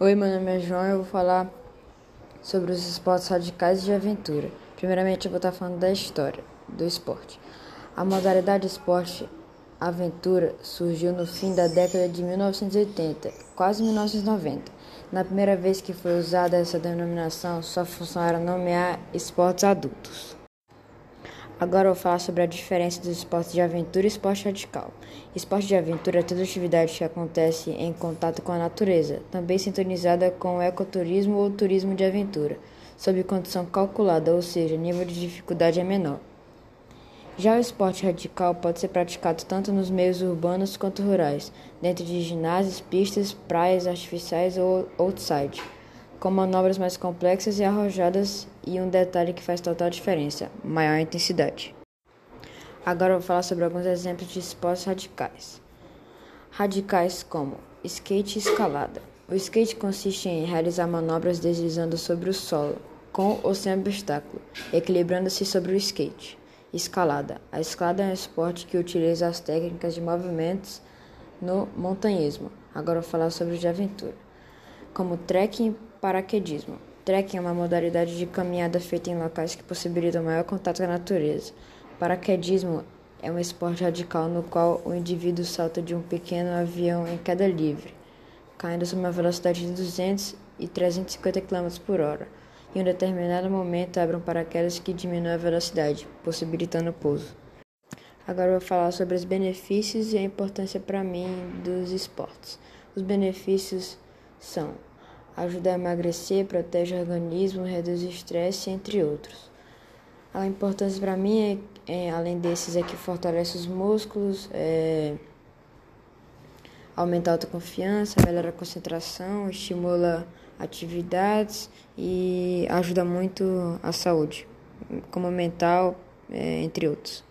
Oi, meu nome é João e eu vou falar sobre os esportes radicais de aventura. Primeiramente, eu vou estar falando da história do esporte. A modalidade esporte aventura surgiu no fim da década de 1980, quase 1990. Na primeira vez que foi usada essa denominação, sua função era nomear esportes adultos. Agora eu vou falar sobre a diferença dos esportes de aventura e esporte radical. Esporte de aventura é toda atividade que acontece em contato com a natureza, também sintonizada com o ecoturismo ou turismo de aventura, sob condição calculada, ou seja, nível de dificuldade é menor. Já o esporte radical pode ser praticado tanto nos meios urbanos quanto rurais, dentro de ginásios, pistas, praias artificiais ou outside com manobras mais complexas e arrojadas e um detalhe que faz total diferença: maior intensidade. Agora vou falar sobre alguns exemplos de esportes radicais. Radicais como skate e escalada. O skate consiste em realizar manobras deslizando sobre o solo, com ou sem obstáculo, equilibrando-se sobre o skate. Escalada. A escalada é um esporte que utiliza as técnicas de movimentos no montanhismo. Agora vou falar sobre o de aventura. Como trekking Paraquedismo. Trekking é uma modalidade de caminhada feita em locais que possibilitam maior contato com a natureza. Paraquedismo é um esporte radical no qual o indivíduo salta de um pequeno avião em queda livre, caindo sob uma velocidade de 200 e 350 km por hora. Em um determinado momento, abre um paraquedas que diminui a velocidade, possibilitando o pouso. Agora vou falar sobre os benefícios e a importância para mim dos esportes. Os benefícios são ajuda a emagrecer, protege o organismo, reduz o estresse, entre outros. A importância para mim, é, é, além desses, é que fortalece os músculos, é, aumenta a autoconfiança, melhora a concentração, estimula atividades e ajuda muito a saúde, como mental, é, entre outros.